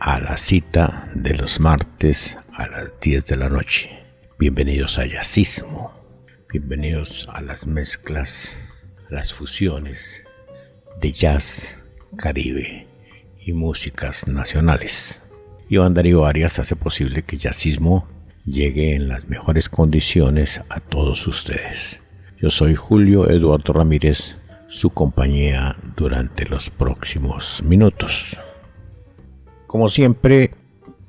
a la cita de los martes a las 10 de la noche. Bienvenidos a Jazzismo. Bienvenidos a las mezclas, a las fusiones de jazz, caribe y músicas nacionales. Iván Darío Arias hace posible que Jazzismo llegue en las mejores condiciones a todos ustedes. Yo soy Julio Eduardo Ramírez, su compañía durante los próximos minutos. Como siempre,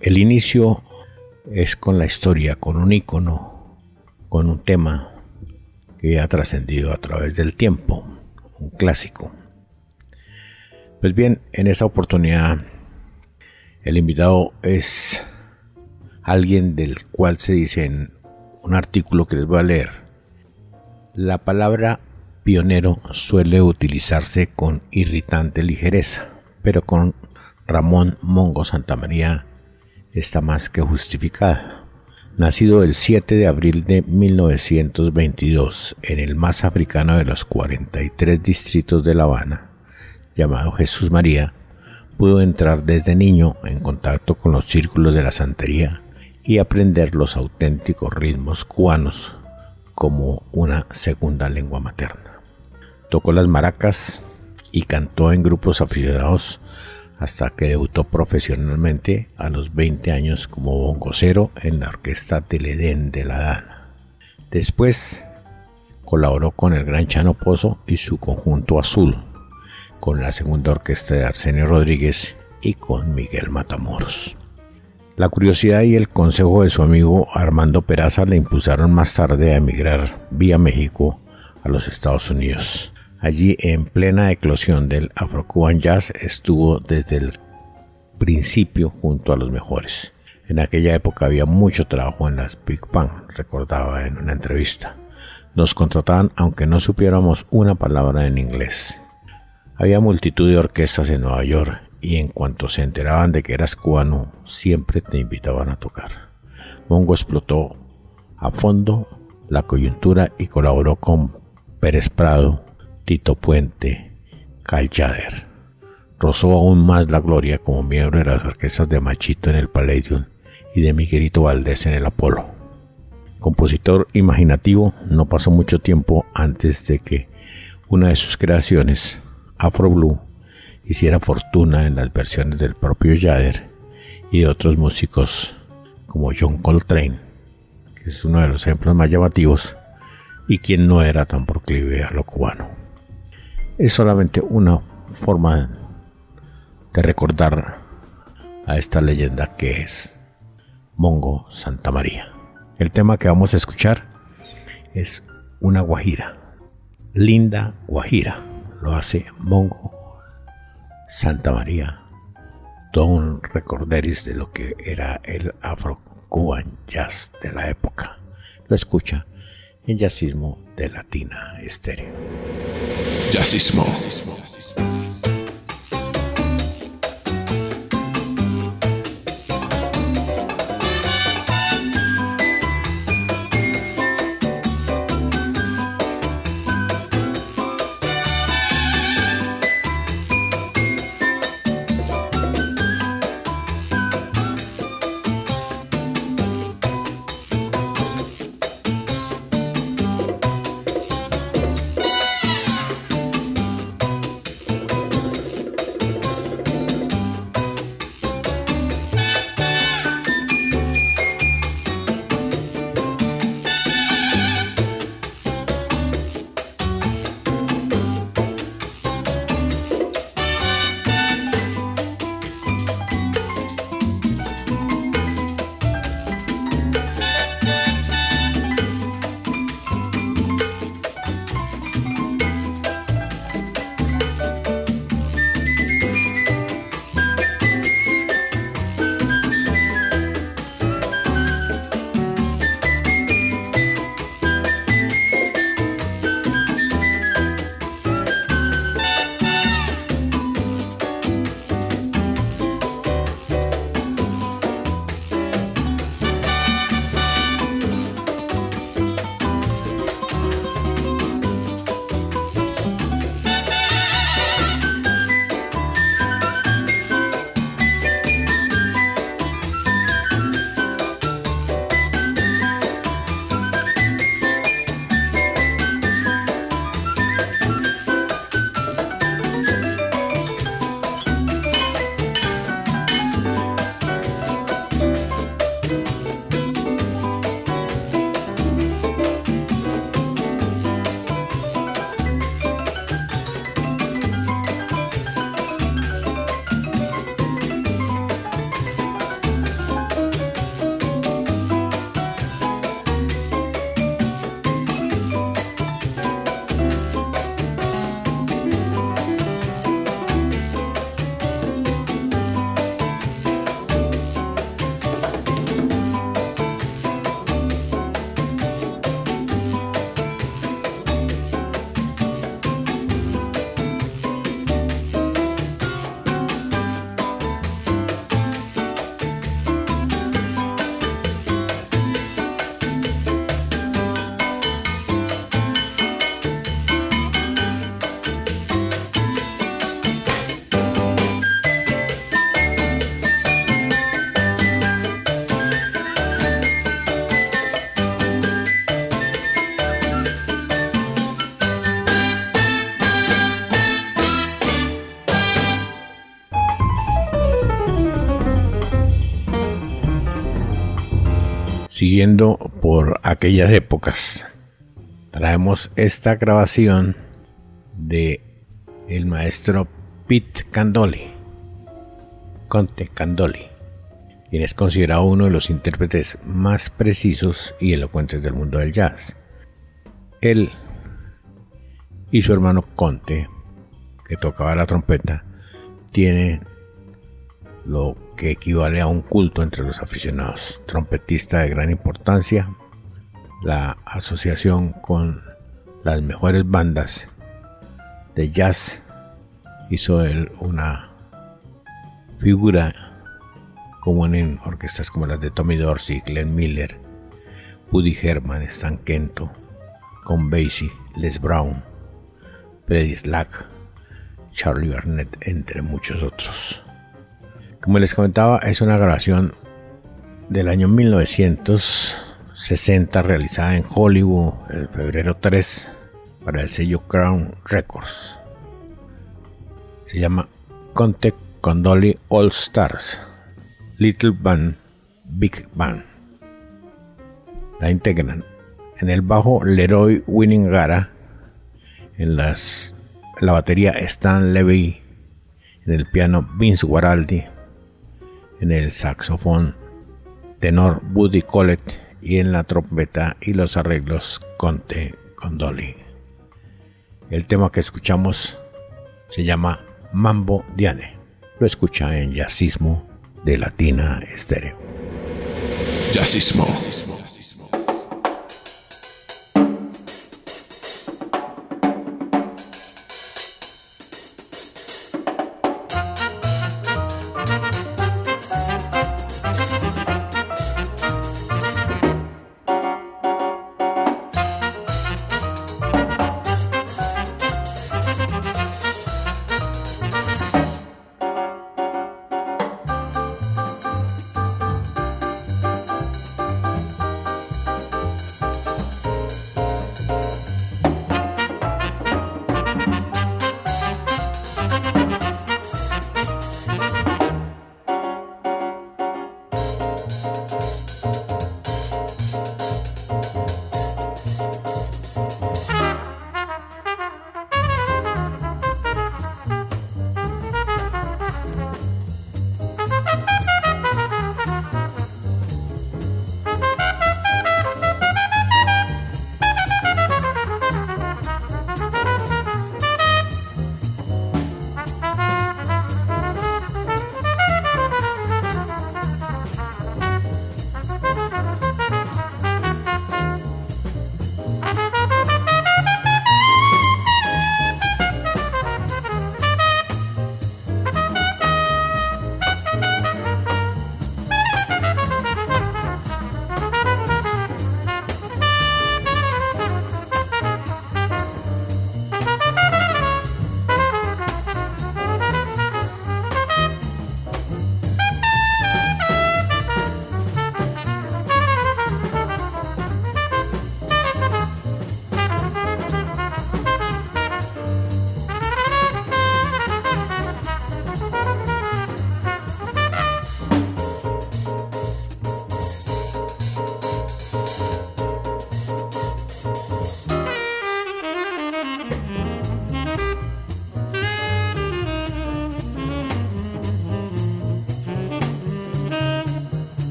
el inicio es con la historia, con un icono, con un tema que ha trascendido a través del tiempo, un clásico. Pues bien, en esa oportunidad el invitado es alguien del cual se dice en un artículo que les voy a leer. La palabra pionero suele utilizarse con irritante ligereza, pero con Ramón Mongo Santamaría está más que justificada. Nacido el 7 de abril de 1922 en el más africano de los 43 distritos de La Habana, llamado Jesús María, pudo entrar desde niño en contacto con los círculos de la santería y aprender los auténticos ritmos cubanos como una segunda lengua materna. Tocó las maracas y cantó en grupos aficionados hasta que debutó profesionalmente a los 20 años como bongocero en la orquesta del Edén de la Dana. Después colaboró con el Gran Chano Pozo y su conjunto Azul, con la segunda orquesta de Arsenio Rodríguez y con Miguel Matamoros. La curiosidad y el consejo de su amigo Armando Peraza le impulsaron más tarde a emigrar vía México a los Estados Unidos. Allí, en plena eclosión del Afro-Cuban Jazz, estuvo desde el principio junto a los mejores. En aquella época había mucho trabajo en las Big Bang, recordaba en una entrevista. Nos contrataban aunque no supiéramos una palabra en inglés. Había multitud de orquestas en Nueva York y en cuanto se enteraban de que eras cubano, siempre te invitaban a tocar. Mongo explotó a fondo la coyuntura y colaboró con Pérez Prado, Tito Puente, Calchader. Rozó aún más la gloria como miembro de las orquestas de Machito en el Palladium y de Miguelito Valdés en el Apolo. Compositor imaginativo, no pasó mucho tiempo antes de que una de sus creaciones, Afro Blue, hiciera fortuna en las versiones del propio Jader y de otros músicos como John Coltrane, que es uno de los ejemplos más llamativos y quien no era tan proclive a lo cubano es solamente una forma de recordar a esta leyenda que es Mongo Santa María. El tema que vamos a escuchar es una guajira, linda guajira, lo hace Mongo Santa María, todo un recorderis de lo que era el afro-cuban jazz de la época. Lo escucha en Jazzismo de Latina Estéreo. Jazzismo. Siguiendo por aquellas épocas, traemos esta grabación de el maestro Pete Candoli, Conte Candoli, quien es considerado uno de los intérpretes más precisos y elocuentes del mundo del jazz. Él y su hermano Conte, que tocaba la trompeta, tienen lo que equivale a un culto entre los aficionados. Trompetista de gran importancia, la asociación con las mejores bandas de jazz hizo él una figura común en orquestas como las de Tommy Dorsey, Glenn Miller, Woody Herman, Stan Kento, Con Basie, Les Brown, Freddie Slack, Charlie Barnett, entre muchos otros. Como les comentaba, es una grabación del año 1960 realizada en Hollywood el febrero 3 para el sello Crown Records. Se llama Contact Condoli All Stars, Little Band, Big Band. La integran en el bajo Leroy Winningara, en, las, la batería Stan Levy, en el piano Vince Guaraldi, en el saxofón tenor Buddy Collett y en la trompeta y los arreglos Conte Condoli. El tema que escuchamos se llama Mambo Diane. Lo escucha en Jazzismo de Latina Estéreo. Jazzismo.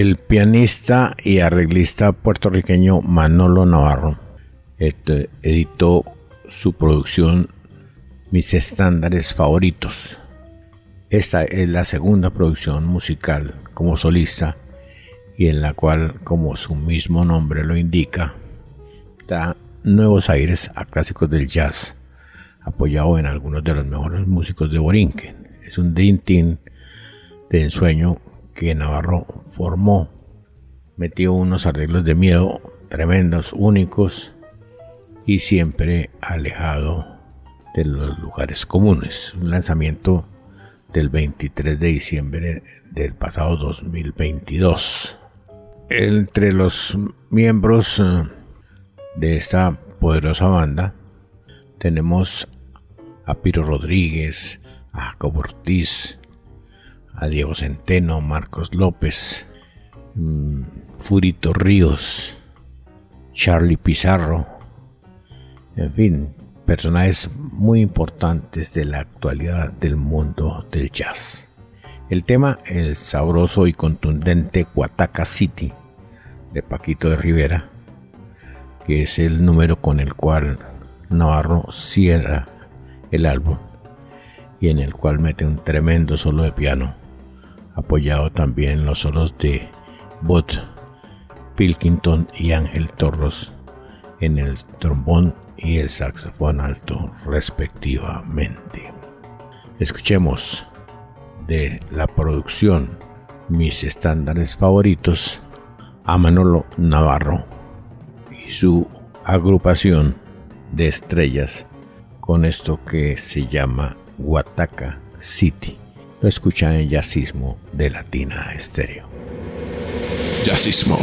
El pianista y arreglista puertorriqueño Manolo Navarro editó su producción Mis estándares favoritos. Esta es la segunda producción musical como solista y en la cual, como su mismo nombre lo indica, da nuevos aires a clásicos del jazz, apoyado en algunos de los mejores músicos de Borinquen. Es un Dream Team de ensueño que Navarro formó. Metió unos arreglos de miedo tremendos, únicos y siempre alejado de los lugares comunes. Un lanzamiento del 23 de diciembre del pasado 2022. Entre los miembros eh, de esta poderosa banda tenemos a Piro Rodríguez, a Jacobo Ortiz, a Diego Centeno, Marcos López, mm, Furito Ríos, Charlie Pizarro, en fin, personajes muy importantes de la actualidad del mundo del jazz. El tema, el sabroso y contundente Guataca City de Paquito de Rivera, que es el número con el cual Navarro cierra el álbum y en el cual mete un tremendo solo de piano apoyado también los solos de Bot Pilkington y Ángel Torros en el trombón y el saxofón alto respectivamente. Escuchemos de la producción mis estándares favoritos a Manolo Navarro y su agrupación de estrellas con esto que se llama Guataca City. Lo escuchan en Jazzismo de Latina Estéreo. Jazzismo.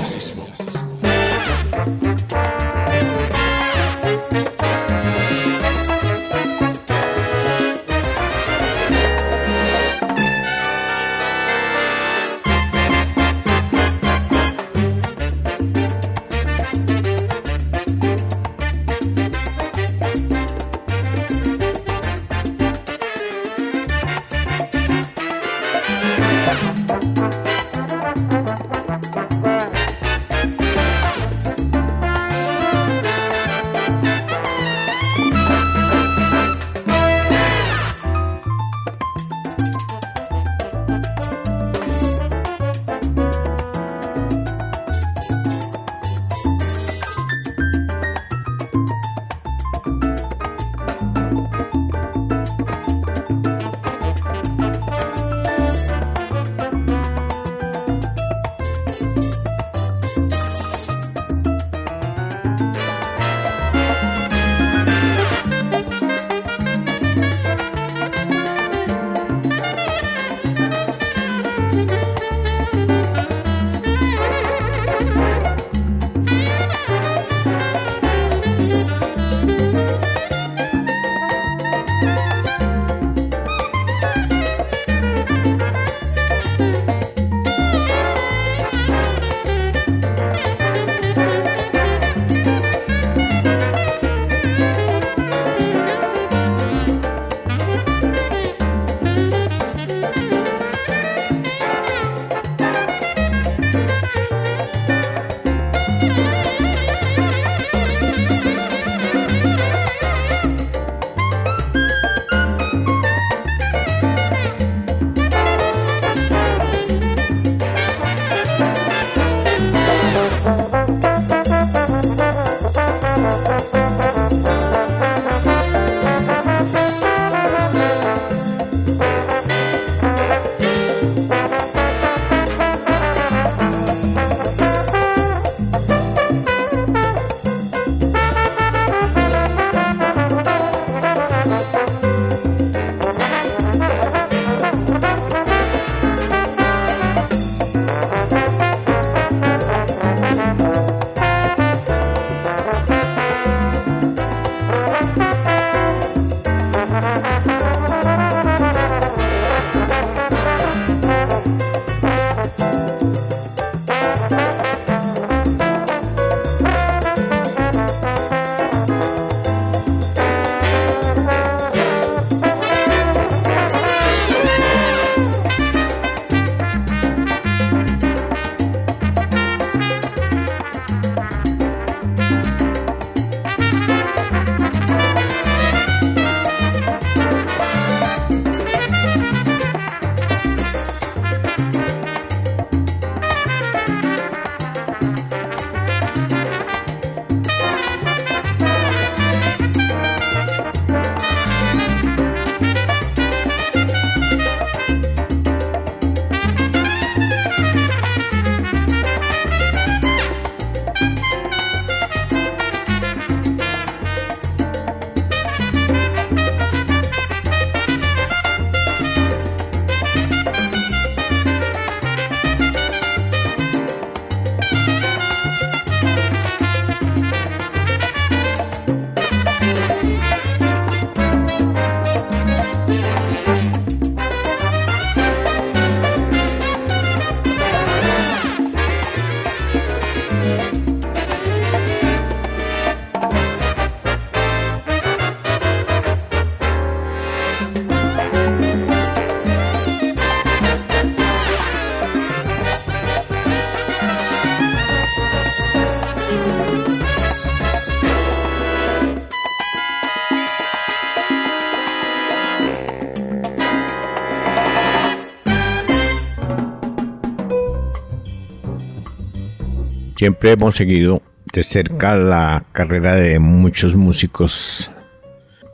Siempre hemos seguido de cerca la carrera de muchos músicos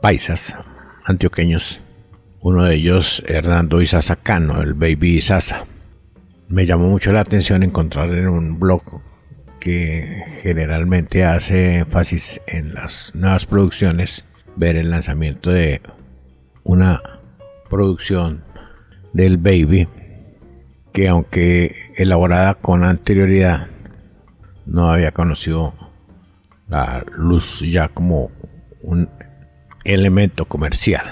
paisas, antioqueños. Uno de ellos, Hernando Isaza Cano, el Baby Isaza. Me llamó mucho la atención encontrar en un blog que generalmente hace énfasis en las nuevas producciones, ver el lanzamiento de una producción del Baby que aunque elaborada con anterioridad no había conocido la luz ya como un elemento comercial.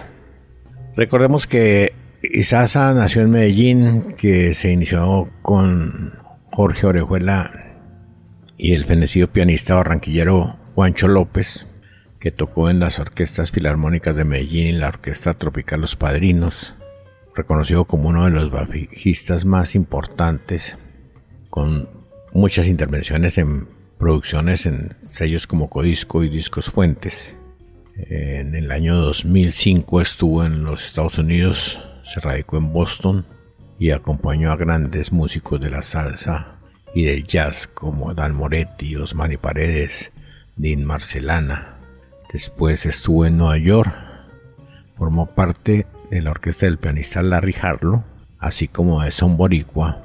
Recordemos que Isaza nació en Medellín, que se inició con Jorge Orejuela y el fenecido pianista barranquillero Juancho López, que tocó en las orquestas filarmónicas de Medellín y la Orquesta Tropical Los Padrinos, reconocido como uno de los bajistas más importantes, con muchas intervenciones en producciones en sellos como Codisco y Discos Fuentes. En el año 2005 estuvo en los Estados Unidos, se radicó en Boston y acompañó a grandes músicos de la salsa y del jazz como Dan Moretti, Osmani Paredes, Dean Marcelana. Después estuvo en Nueva York, formó parte de la orquesta del pianista Larry Harlow, así como de Son Boricua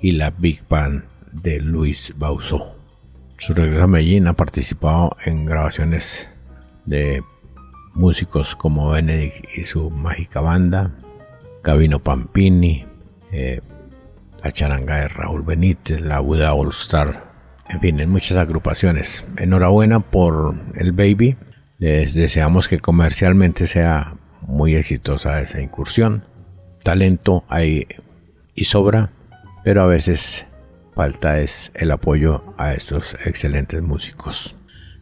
y la Big Band de Luis Bausó. Su regreso a Medellín ha participado en grabaciones de músicos como Benedict y su mágica banda, Gavino Pampini, eh, la charanga de Raúl Benítez, la Buda All Star, en fin, en muchas agrupaciones. Enhorabuena por el Baby. Les deseamos que comercialmente sea muy exitosa esa incursión. Talento hay y sobra, pero a veces falta es el apoyo a estos excelentes músicos.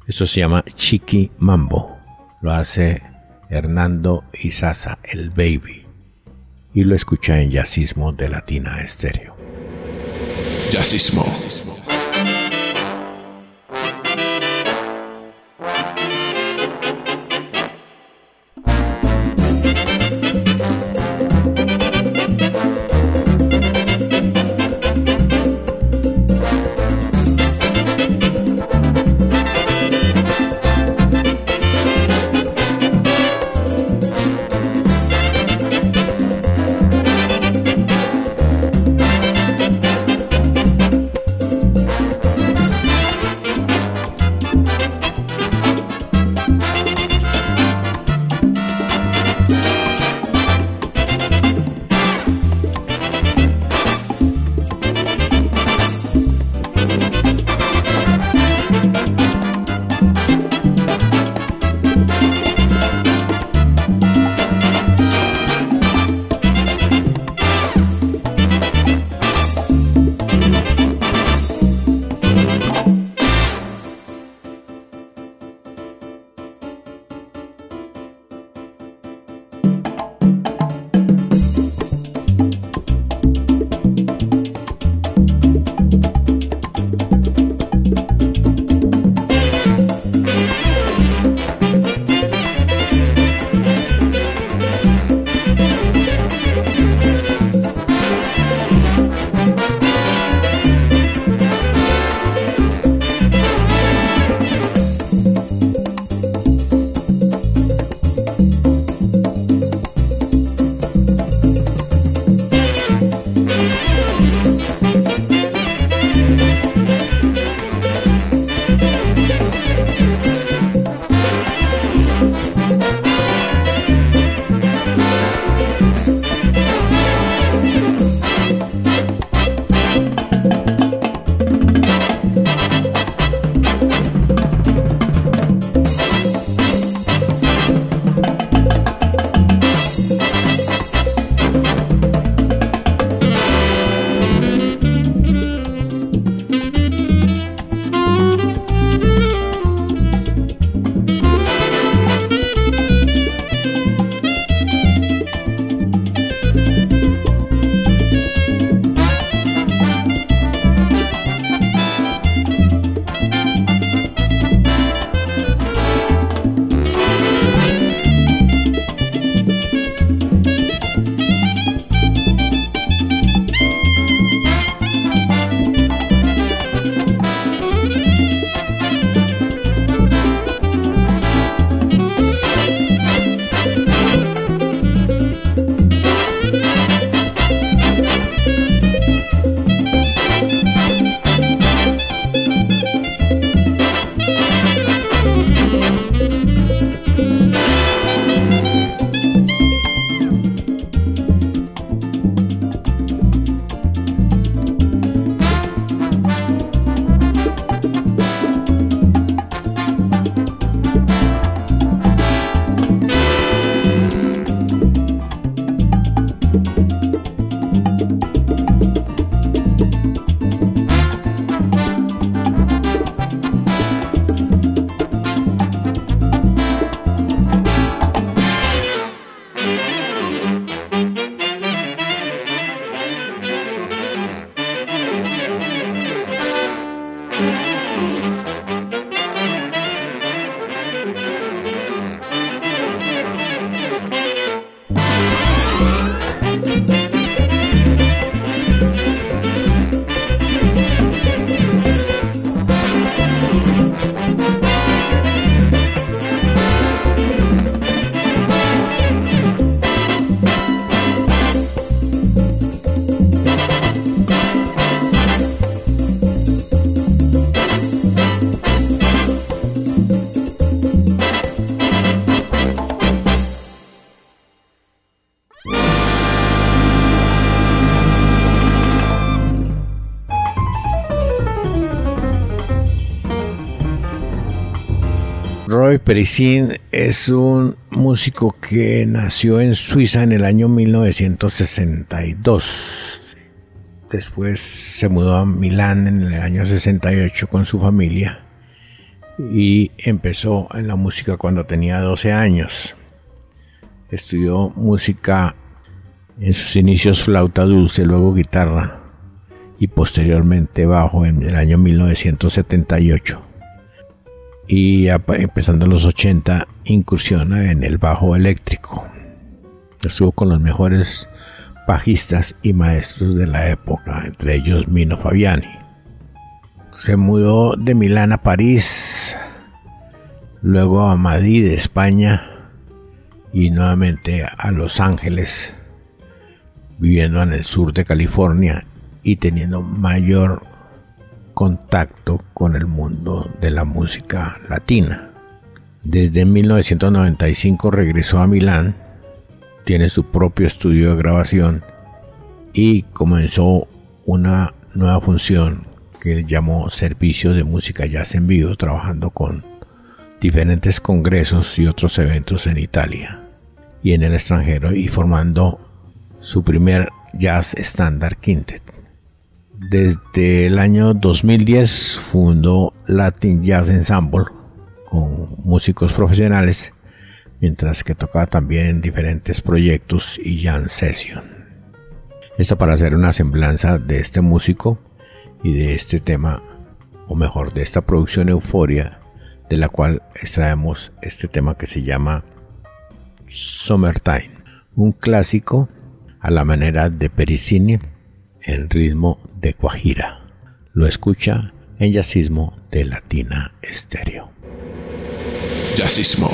Esto se llama Chiqui Mambo. Lo hace Hernando Isaza, el baby. Y lo escucha en Yacismo de Latina Estéreo. Yacismo. Roy Perisin es un músico que nació en Suiza en el año 1962. Después se mudó a Milán en el año 68 con su familia y empezó en la música cuando tenía 12 años. Estudió música en sus inicios flauta dulce, luego guitarra y posteriormente bajo en el año 1978 y empezando en los 80 incursiona en el bajo eléctrico. Estuvo con los mejores bajistas y maestros de la época, entre ellos Mino Fabiani. Se mudó de Milán a París, luego a Madrid, España, y nuevamente a Los Ángeles, viviendo en el sur de California y teniendo mayor contacto con el mundo de la música latina. Desde 1995 regresó a Milán, tiene su propio estudio de grabación y comenzó una nueva función que él llamó Servicio de Música Jazz en Vivo, trabajando con diferentes congresos y otros eventos en Italia y en el extranjero y formando su primer Jazz Standard Quintet. Desde el año 2010 fundó Latin Jazz Ensemble con músicos profesionales, mientras que tocaba también diferentes proyectos y jam session. Esto para hacer una semblanza de este músico y de este tema, o mejor, de esta producción Euforia, de la cual extraemos este tema que se llama Summertime, un clásico a la manera de Pericini en ritmo de Guajira. Lo escucha en Yacismo de Latina Estéreo. Yacismo.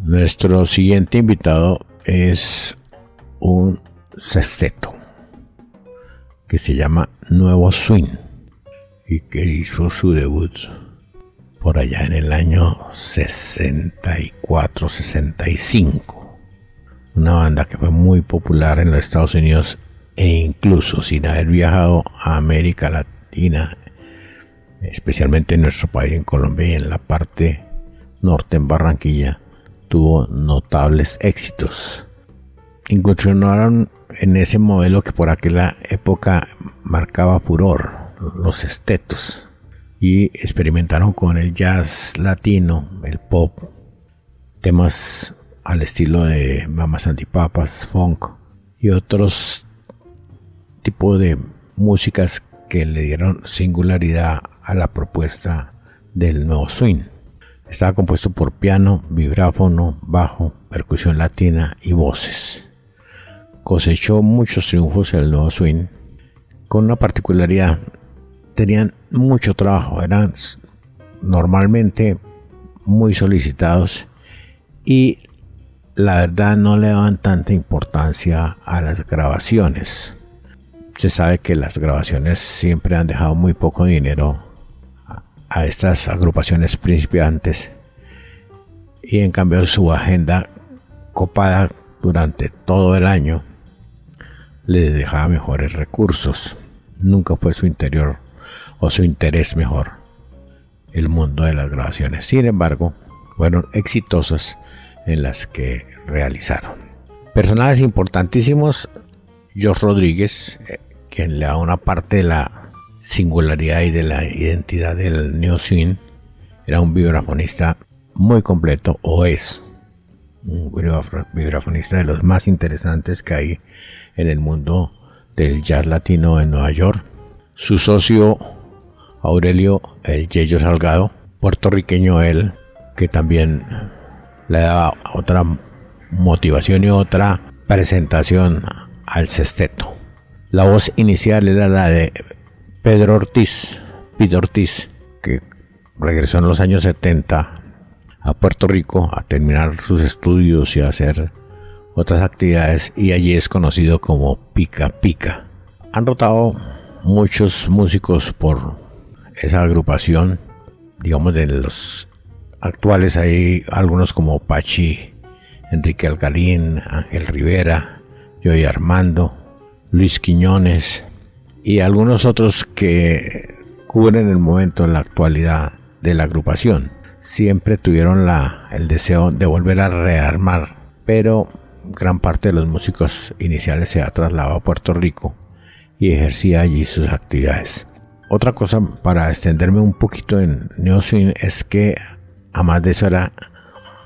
Nuestro siguiente invitado es un sexteto que se llama Nuevo Swing y que hizo su debut por allá en el año 64-65. Una banda que fue muy popular en los Estados Unidos e incluso sin haber viajado a América Latina, especialmente en nuestro país, en Colombia y en la parte norte, en Barranquilla, tuvo notables éxitos. Incursionaron en ese modelo que por aquella época marcaba furor, los estetos, y experimentaron con el jazz latino, el pop, temas al estilo de Mamas Antipapas, funk y otros tipos de músicas que le dieron singularidad a la propuesta del nuevo swing. Estaba compuesto por piano, vibráfono, bajo, percusión latina y voces. Cosechó muchos triunfos el nuevo swing, con una particularidad. Tenían mucho trabajo, eran normalmente muy solicitados y la verdad no le daban tanta importancia a las grabaciones. Se sabe que las grabaciones siempre han dejado muy poco dinero a estas agrupaciones principiantes y en cambio su agenda copada durante todo el año les dejaba mejores recursos. Nunca fue su interior o su interés mejor el mundo de las grabaciones. Sin embargo, fueron exitosas en las que realizaron. Personajes importantísimos, George Rodríguez, eh, quien le da una parte de la singularidad y de la identidad del New Swing. Era un vibrafonista muy completo, o es un vibrafonista de los más interesantes que hay en el mundo del jazz latino en Nueva York. Su socio Aurelio El Yello Salgado, puertorriqueño él, que también le da otra motivación y otra presentación al sexteto. La voz inicial era la de Pedro Ortiz, Pedro Ortiz, que regresó en los años 70 a Puerto Rico a terminar sus estudios y a hacer otras actividades y allí es conocido como Pica Pica. Han rotado muchos músicos por esa agrupación, digamos de los actuales hay algunos como Pachi, Enrique Algarín, Ángel Rivera, Joey Armando, Luis Quiñones, y algunos otros que cubren el momento en la actualidad de la agrupación. Siempre tuvieron la, el deseo de volver a rearmar, pero gran parte de los músicos iniciales se ha trasladado a Puerto Rico y ejercía allí sus actividades. Otra cosa para extenderme un poquito en Neo Swing es que, además de eso, eran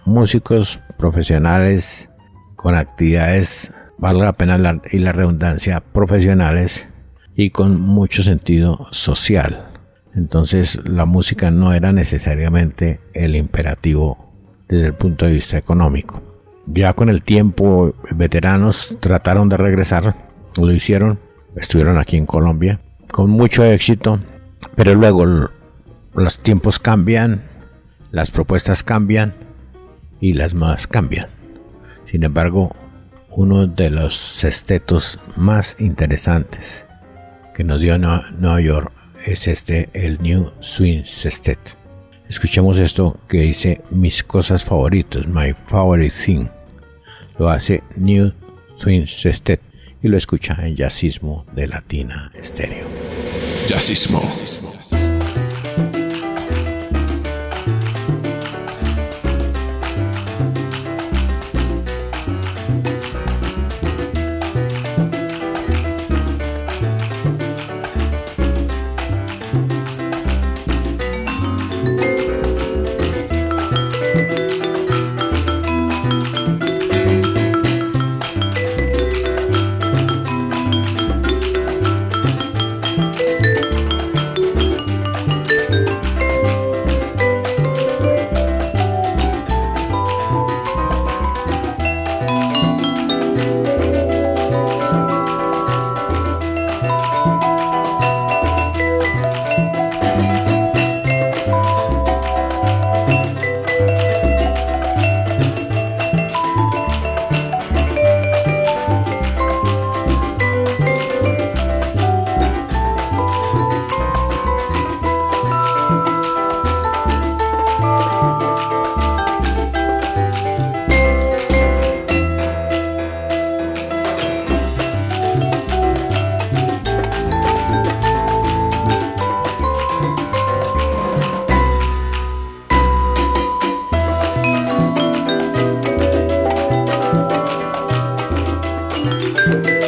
músicos profesionales con actividades, valga la pena y la redundancia, profesionales y con mucho sentido social. Entonces la música no era necesariamente el imperativo desde el punto de vista económico. Ya con el tiempo, veteranos trataron de regresar, lo hicieron, estuvieron aquí en Colombia con mucho éxito, pero luego los tiempos cambian, las propuestas cambian y las más cambian. Sin embargo, uno de los sextetos más interesantes que nos dio Nueva York es este, el New Swing Sextet. Escuchemos esto que dice mis cosas favoritas, my favorite thing. Lo hace New Swing Sextet y lo escucha en Jazzismo de Latina Estéreo. Jazzismo. Música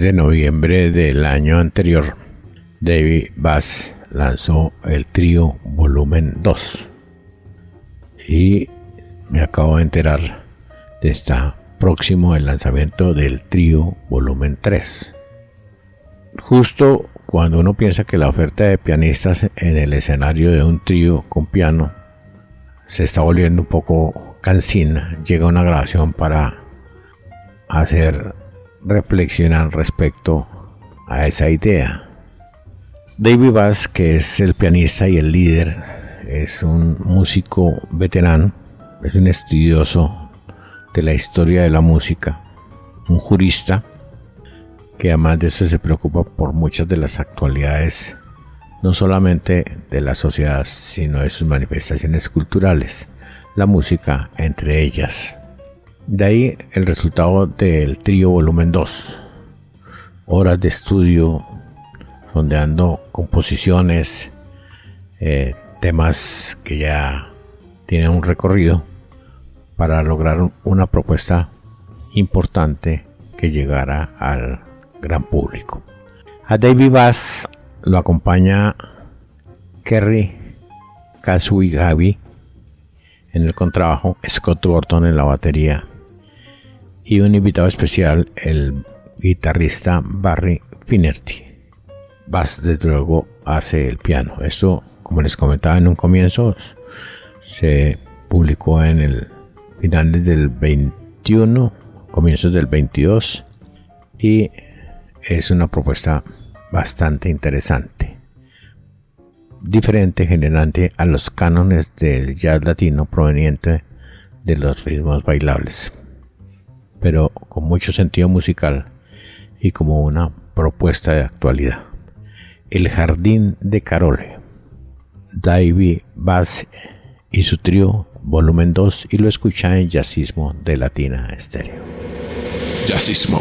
de noviembre del año anterior, David Bass lanzó el trío volumen 2. Y me acabo de enterar de está próximo el lanzamiento del trío volumen 3. Justo cuando uno piensa que la oferta de pianistas en el escenario de un trío con piano se está volviendo un poco cansina, llega una grabación para hacer reflexionar respecto a esa idea. David Bass, que es el pianista y el líder, es un músico veterano, es un estudioso de la historia de la música, un jurista que además de eso se preocupa por muchas de las actualidades, no solamente de la sociedad, sino de sus manifestaciones culturales, la música entre ellas. De ahí el resultado del trío volumen 2. Horas de estudio, sondeando composiciones, eh, temas que ya tienen un recorrido para lograr una propuesta importante que llegara al gran público. A David Bass lo acompaña Kerry Kasui Gaby en el contrabajo, Scott Gordon en la batería y un invitado especial, el guitarrista Barry Finerty. Bass, desde luego, hace el piano. Esto, como les comentaba en un comienzo, se publicó en el finales del 21, comienzos del 22 y es una propuesta bastante interesante. Diferente, generante a los cánones del jazz latino proveniente de los ritmos bailables pero con mucho sentido musical y como una propuesta de actualidad. El Jardín de Carole, David Bass y su trío, volumen 2, y lo escucha en Jazzismo de Latina Estéreo. Jazzismo.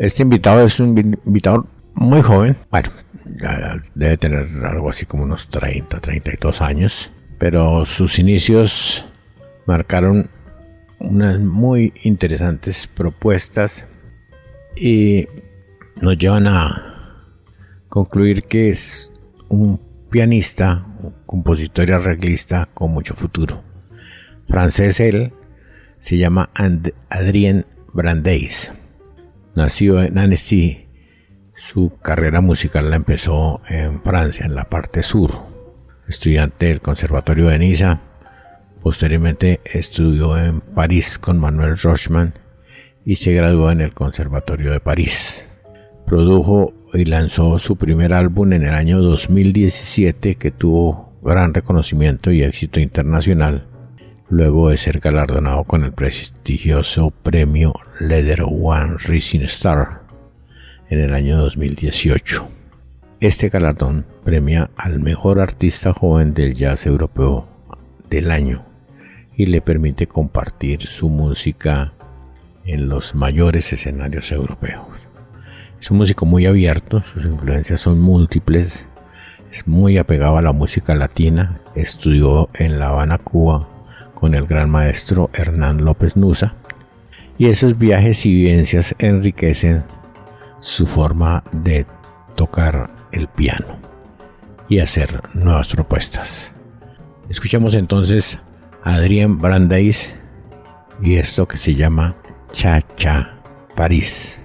Este invitado es un invitado muy joven. Bueno, debe tener algo así como unos 30, 32 años. Pero sus inicios marcaron unas muy interesantes propuestas y nos llevan a concluir que es un pianista, un compositor y arreglista con mucho futuro. Francés él, se llama Adrien Brandeis. Nació en Annecy. Su carrera musical la empezó en Francia, en la parte sur. Estudiante del Conservatorio de Niza. Posteriormente estudió en París con Manuel Rochman y se graduó en el Conservatorio de París. Produjo y lanzó su primer álbum en el año 2017 que tuvo gran reconocimiento y éxito internacional luego de ser galardonado con el prestigioso premio Leather One Rising Star en el año 2018. Este galardón premia al mejor artista joven del jazz europeo del año y le permite compartir su música en los mayores escenarios europeos. Es un músico muy abierto, sus influencias son múltiples, es muy apegado a la música latina, estudió en La Habana, Cuba, con el gran maestro Hernán López Nusa, y esos viajes y vivencias enriquecen su forma de tocar el piano y hacer nuevas propuestas. Escuchamos entonces a Adrián Brandeis y esto que se llama Cha Cha París,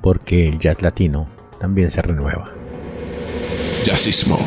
porque el jazz latino también se renueva. Jazzismo.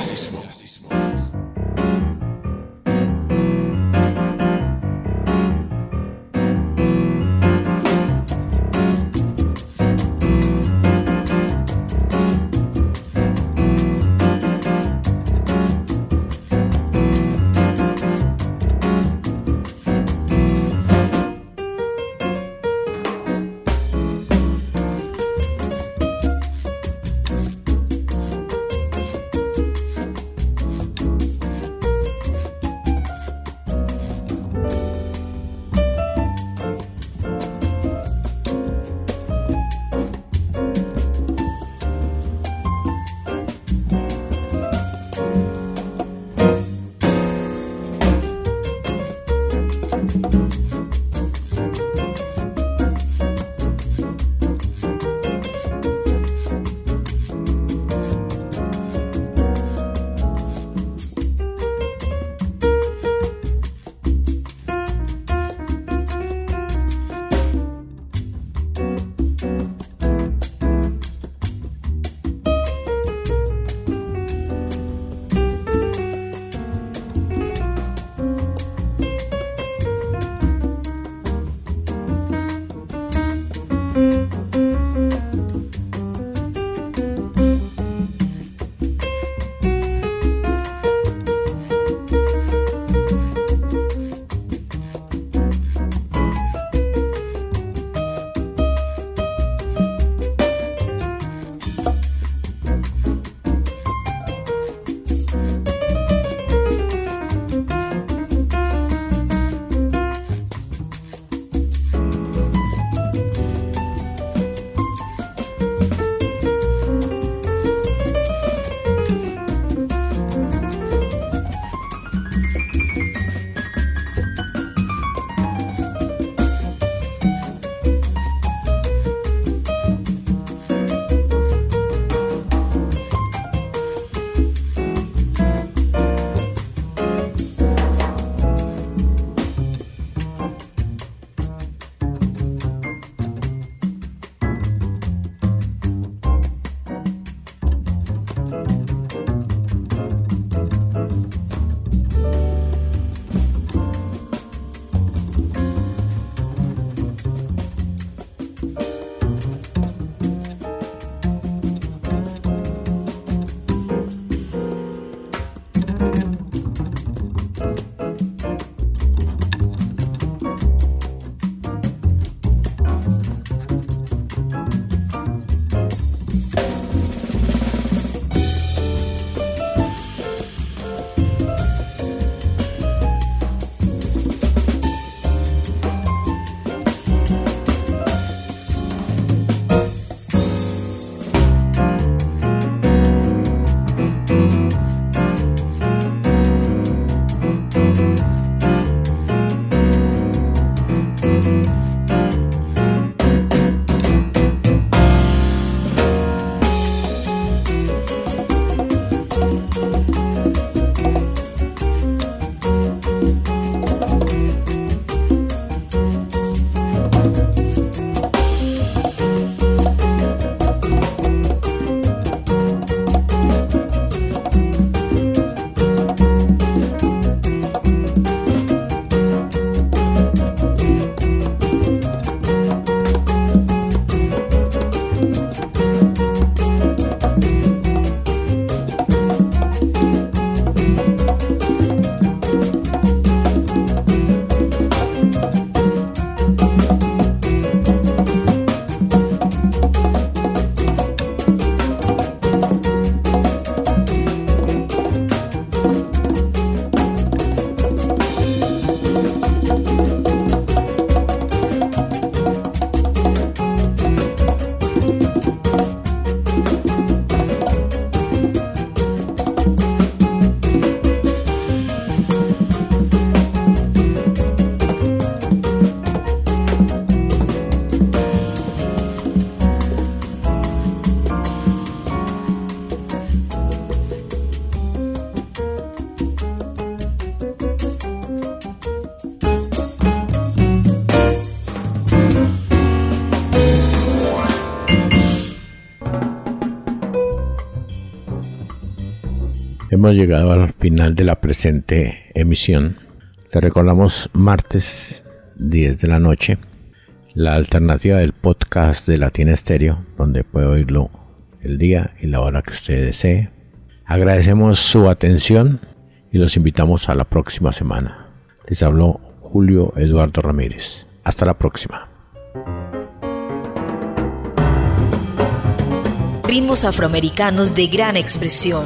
Hemos llegado al final de la presente emisión. Le recordamos martes 10 de la noche la alternativa del podcast de Latina Estéreo, donde puede oírlo el día y la hora que usted desee. Agradecemos su atención y los invitamos a la próxima semana. Les habló Julio Eduardo Ramírez. Hasta la próxima. Ritmos afroamericanos de gran expresión.